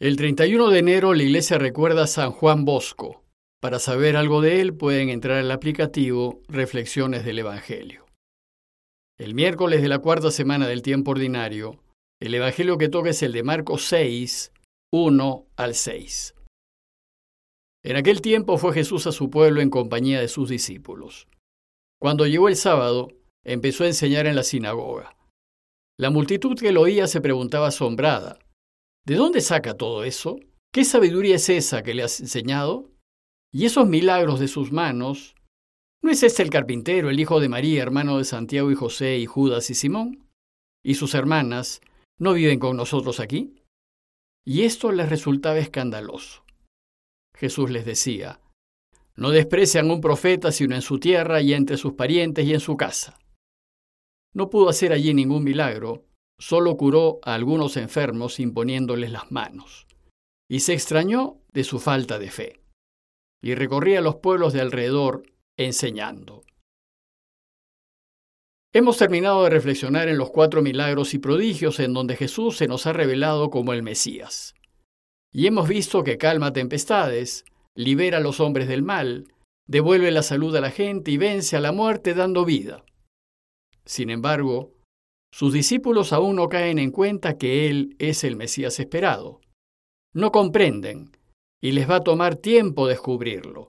El 31 de enero la iglesia recuerda a San Juan Bosco. Para saber algo de él pueden entrar al aplicativo Reflexiones del Evangelio. El miércoles de la cuarta semana del tiempo ordinario, el Evangelio que toca es el de Marcos 6, 1 al 6. En aquel tiempo fue Jesús a su pueblo en compañía de sus discípulos. Cuando llegó el sábado, empezó a enseñar en la sinagoga. La multitud que lo oía se preguntaba asombrada, ¿De dónde saca todo eso? ¿Qué sabiduría es esa que le has enseñado? ¿Y esos milagros de sus manos? ¿No es este el carpintero, el hijo de María, hermano de Santiago y José y Judas y Simón? ¿Y sus hermanas no viven con nosotros aquí? Y esto les resultaba escandaloso. Jesús les decía, no desprecian un profeta sino en su tierra y entre sus parientes y en su casa. No pudo hacer allí ningún milagro, solo curó a algunos enfermos imponiéndoles las manos, y se extrañó de su falta de fe, y recorría los pueblos de alrededor enseñando. Hemos terminado de reflexionar en los cuatro milagros y prodigios en donde Jesús se nos ha revelado como el Mesías. Y hemos visto que calma tempestades, libera a los hombres del mal, devuelve la salud a la gente y vence a la muerte dando vida. Sin embargo, sus discípulos aún no caen en cuenta que Él es el Mesías esperado. No comprenden y les va a tomar tiempo descubrirlo.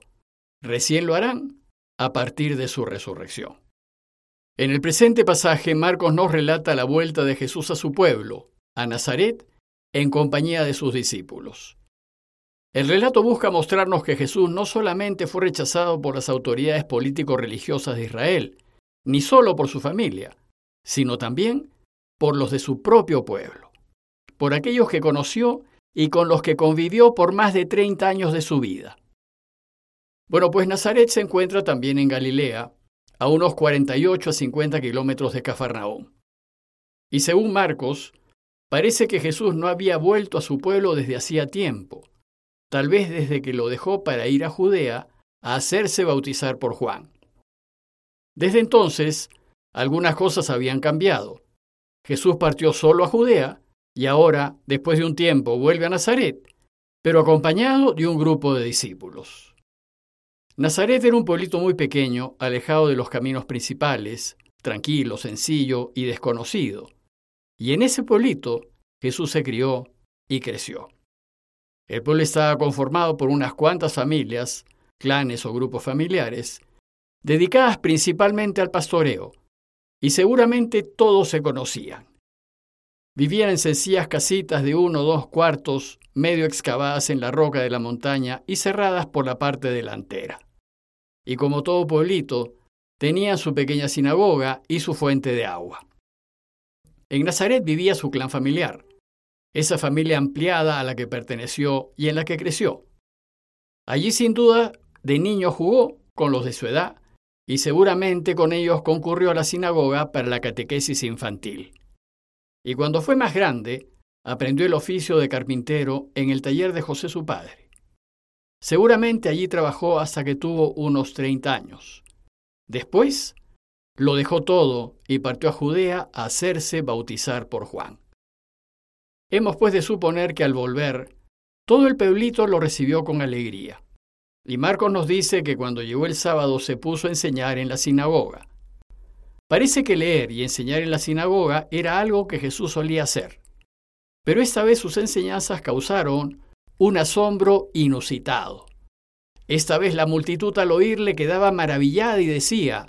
Recién lo harán a partir de su resurrección. En el presente pasaje, Marcos nos relata la vuelta de Jesús a su pueblo, a Nazaret, en compañía de sus discípulos. El relato busca mostrarnos que Jesús no solamente fue rechazado por las autoridades político-religiosas de Israel, ni solo por su familia, sino también por los de su propio pueblo, por aquellos que conoció y con los que convivió por más de 30 años de su vida. Bueno, pues Nazaret se encuentra también en Galilea, a unos 48 a 50 kilómetros de Cafarnaúm. Y según Marcos, parece que Jesús no había vuelto a su pueblo desde hacía tiempo, tal vez desde que lo dejó para ir a Judea a hacerse bautizar por Juan. Desde entonces, algunas cosas habían cambiado. Jesús partió solo a Judea y ahora, después de un tiempo, vuelve a Nazaret, pero acompañado de un grupo de discípulos. Nazaret era un pueblito muy pequeño, alejado de los caminos principales, tranquilo, sencillo y desconocido. Y en ese pueblito Jesús se crió y creció. El pueblo estaba conformado por unas cuantas familias, clanes o grupos familiares, dedicadas principalmente al pastoreo, y seguramente todos se conocían. Vivían en sencillas casitas de uno o dos cuartos, medio excavadas en la roca de la montaña y cerradas por la parte delantera. Y como todo pueblito, tenían su pequeña sinagoga y su fuente de agua. En Nazaret vivía su clan familiar, esa familia ampliada a la que perteneció y en la que creció. Allí sin duda de niño jugó con los de su edad y seguramente con ellos concurrió a la sinagoga para la catequesis infantil. Y cuando fue más grande, aprendió el oficio de carpintero en el taller de José su padre. Seguramente allí trabajó hasta que tuvo unos 30 años. Después, lo dejó todo y partió a Judea a hacerse bautizar por Juan. Hemos pues de suponer que al volver, todo el pueblito lo recibió con alegría. Y Marcos nos dice que cuando llegó el sábado se puso a enseñar en la sinagoga. Parece que leer y enseñar en la sinagoga era algo que Jesús solía hacer. Pero esta vez sus enseñanzas causaron un asombro inusitado. Esta vez la multitud al oírle quedaba maravillada y decía,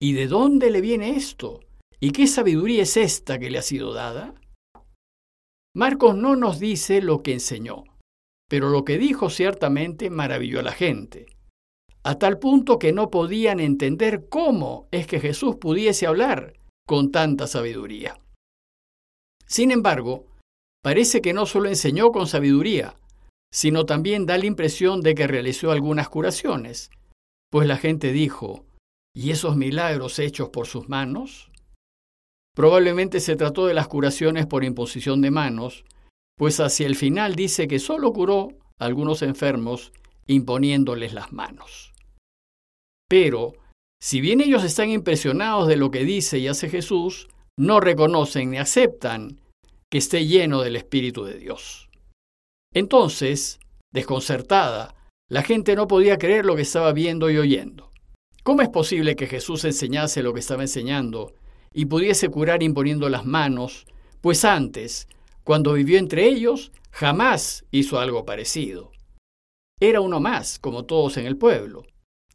¿Y de dónde le viene esto? ¿Y qué sabiduría es esta que le ha sido dada? Marcos no nos dice lo que enseñó, pero lo que dijo ciertamente maravilló a la gente, a tal punto que no podían entender cómo es que Jesús pudiese hablar con tanta sabiduría. Sin embargo, parece que no solo enseñó con sabiduría, sino también da la impresión de que realizó algunas curaciones, pues la gente dijo, ¿y esos milagros hechos por sus manos? Probablemente se trató de las curaciones por imposición de manos, pues hacia el final dice que solo curó a algunos enfermos imponiéndoles las manos. Pero, si bien ellos están impresionados de lo que dice y hace Jesús, no reconocen ni aceptan que esté lleno del Espíritu de Dios. Entonces, desconcertada, la gente no podía creer lo que estaba viendo y oyendo. ¿Cómo es posible que Jesús enseñase lo que estaba enseñando y pudiese curar imponiendo las manos? Pues antes, cuando vivió entre ellos, jamás hizo algo parecido. Era uno más, como todos en el pueblo.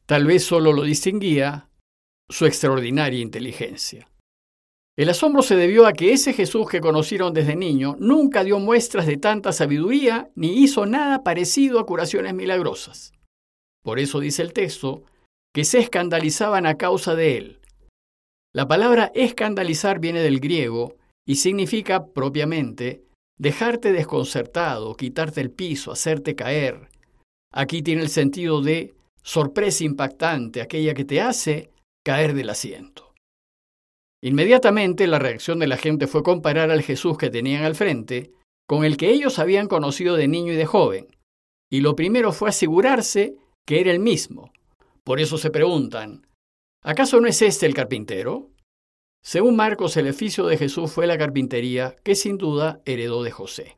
Tal vez solo lo distinguía su extraordinaria inteligencia. El asombro se debió a que ese Jesús que conocieron desde niño nunca dio muestras de tanta sabiduría ni hizo nada parecido a curaciones milagrosas. Por eso dice el texto que se escandalizaban a causa de él. La palabra escandalizar viene del griego y significa propiamente dejarte desconcertado, quitarte el piso, hacerte caer. Aquí tiene el sentido de sorpresa impactante, aquella que te hace caer del asiento. Inmediatamente la reacción de la gente fue comparar al Jesús que tenían al frente con el que ellos habían conocido de niño y de joven, y lo primero fue asegurarse que era el mismo. Por eso se preguntan, ¿acaso no es este el carpintero? Según Marcos, el oficio de Jesús fue la carpintería que sin duda heredó de José.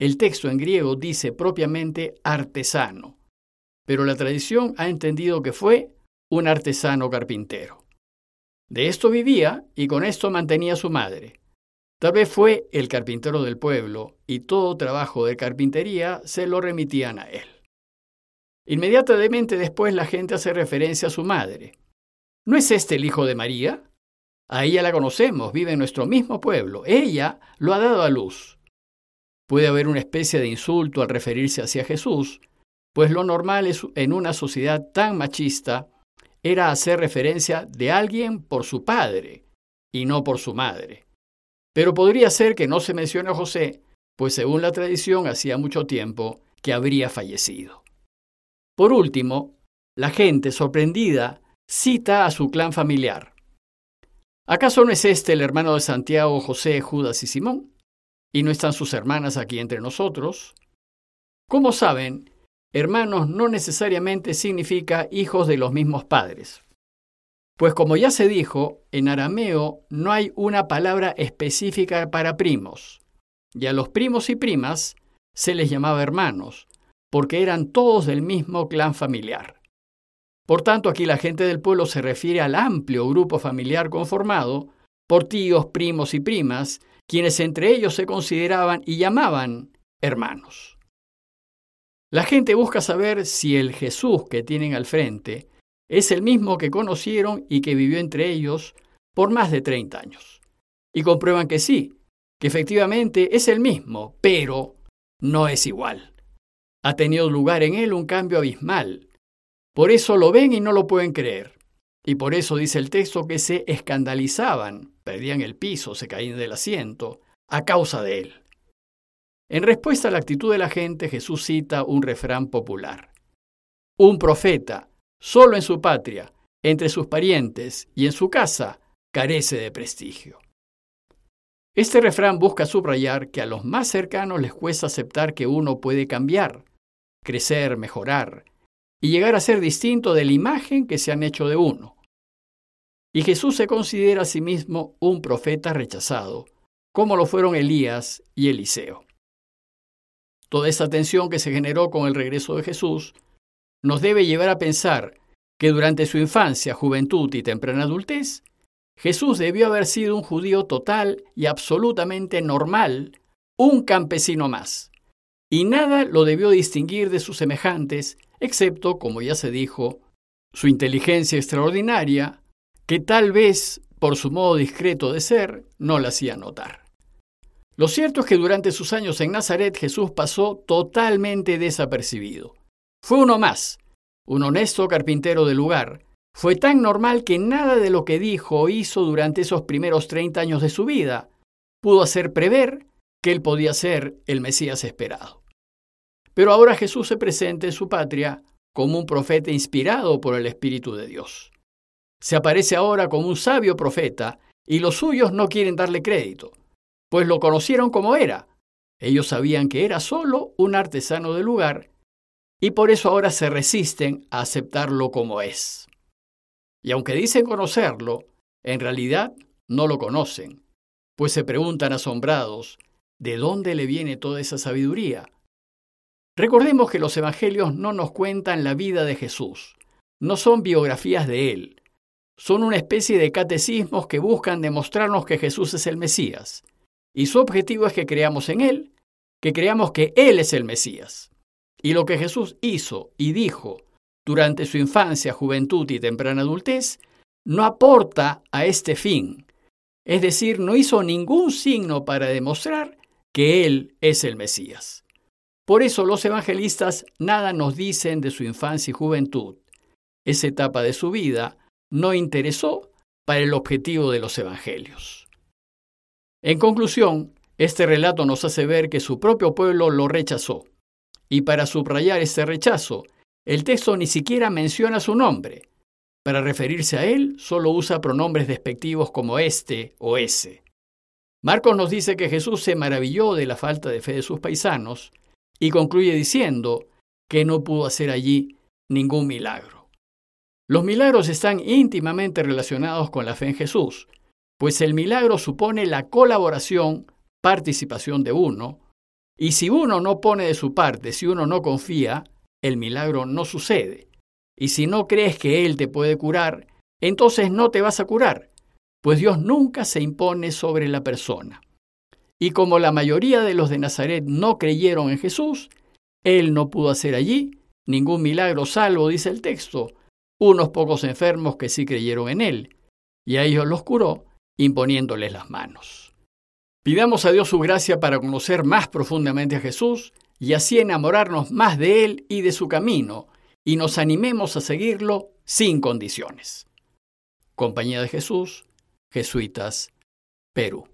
El texto en griego dice propiamente artesano, pero la tradición ha entendido que fue un artesano carpintero. De esto vivía y con esto mantenía a su madre. Tal vez fue el carpintero del pueblo y todo trabajo de carpintería se lo remitían a él. Inmediatamente después la gente hace referencia a su madre. ¿No es este el hijo de María? A ella la conocemos, vive en nuestro mismo pueblo. Ella lo ha dado a luz. Puede haber una especie de insulto al referirse hacia Jesús, pues lo normal es en una sociedad tan machista era hacer referencia de alguien por su padre y no por su madre. Pero podría ser que no se mencione a José, pues según la tradición hacía mucho tiempo que habría fallecido. Por último, la gente, sorprendida, cita a su clan familiar. ¿Acaso no es este el hermano de Santiago, José, Judas y Simón? ¿Y no están sus hermanas aquí entre nosotros? Como saben, hermanos no necesariamente significa hijos de los mismos padres. Pues como ya se dijo, en arameo no hay una palabra específica para primos, y a los primos y primas se les llamaba hermanos, porque eran todos del mismo clan familiar. Por tanto, aquí la gente del pueblo se refiere al amplio grupo familiar conformado por tíos, primos y primas, quienes entre ellos se consideraban y llamaban hermanos. La gente busca saber si el Jesús que tienen al frente es el mismo que conocieron y que vivió entre ellos por más de 30 años. Y comprueban que sí, que efectivamente es el mismo, pero no es igual. Ha tenido lugar en él un cambio abismal. Por eso lo ven y no lo pueden creer. Y por eso dice el texto que se escandalizaban, perdían el piso, se caían del asiento, a causa de él. En respuesta a la actitud de la gente, Jesús cita un refrán popular. Un profeta, solo en su patria, entre sus parientes y en su casa, carece de prestigio. Este refrán busca subrayar que a los más cercanos les cuesta aceptar que uno puede cambiar, crecer, mejorar y llegar a ser distinto de la imagen que se han hecho de uno. Y Jesús se considera a sí mismo un profeta rechazado, como lo fueron Elías y Eliseo. Toda esa tensión que se generó con el regreso de Jesús nos debe llevar a pensar que durante su infancia, juventud y temprana adultez, Jesús debió haber sido un judío total y absolutamente normal, un campesino más, y nada lo debió distinguir de sus semejantes, excepto, como ya se dijo, su inteligencia extraordinaria, que tal vez, por su modo discreto de ser, no la hacía notar. Lo cierto es que durante sus años en Nazaret Jesús pasó totalmente desapercibido. Fue uno más, un honesto carpintero del lugar. Fue tan normal que nada de lo que dijo o hizo durante esos primeros 30 años de su vida pudo hacer prever que él podía ser el Mesías esperado. Pero ahora Jesús se presenta en su patria como un profeta inspirado por el Espíritu de Dios. Se aparece ahora como un sabio profeta y los suyos no quieren darle crédito pues lo conocieron como era. Ellos sabían que era solo un artesano del lugar y por eso ahora se resisten a aceptarlo como es. Y aunque dicen conocerlo, en realidad no lo conocen, pues se preguntan asombrados, ¿de dónde le viene toda esa sabiduría? Recordemos que los evangelios no nos cuentan la vida de Jesús, no son biografías de él, son una especie de catecismos que buscan demostrarnos que Jesús es el Mesías, y su objetivo es que creamos en él, que creamos que él es el Mesías. Y lo que Jesús hizo y dijo durante su infancia, juventud y temprana adultez no aporta a este fin, es decir, no hizo ningún signo para demostrar que Él es el Mesías. Por eso los evangelistas nada nos dicen de su infancia y juventud. Esa etapa de su vida no interesó para el objetivo de los evangelios. En conclusión, este relato nos hace ver que su propio pueblo lo rechazó. Y para subrayar este rechazo, el texto ni siquiera menciona su nombre, para referirse a él, solo usa pronombres despectivos como este o ese. Marcos nos dice que Jesús se maravilló de la falta de fe de sus paisanos y concluye diciendo que no pudo hacer allí ningún milagro. Los milagros están íntimamente relacionados con la fe en Jesús, pues el milagro supone la colaboración, participación de uno, y si uno no pone de su parte, si uno no confía, el milagro no sucede. Y si no crees que Él te puede curar, entonces no te vas a curar, pues Dios nunca se impone sobre la persona. Y como la mayoría de los de Nazaret no creyeron en Jesús, Él no pudo hacer allí ningún milagro salvo, dice el texto, unos pocos enfermos que sí creyeron en Él, y a ellos los curó imponiéndoles las manos. Pidamos a Dios su gracia para conocer más profundamente a Jesús y así enamorarnos más de Él y de su camino, y nos animemos a seguirlo sin condiciones. Compañía de Jesús, Jesuitas, Perú.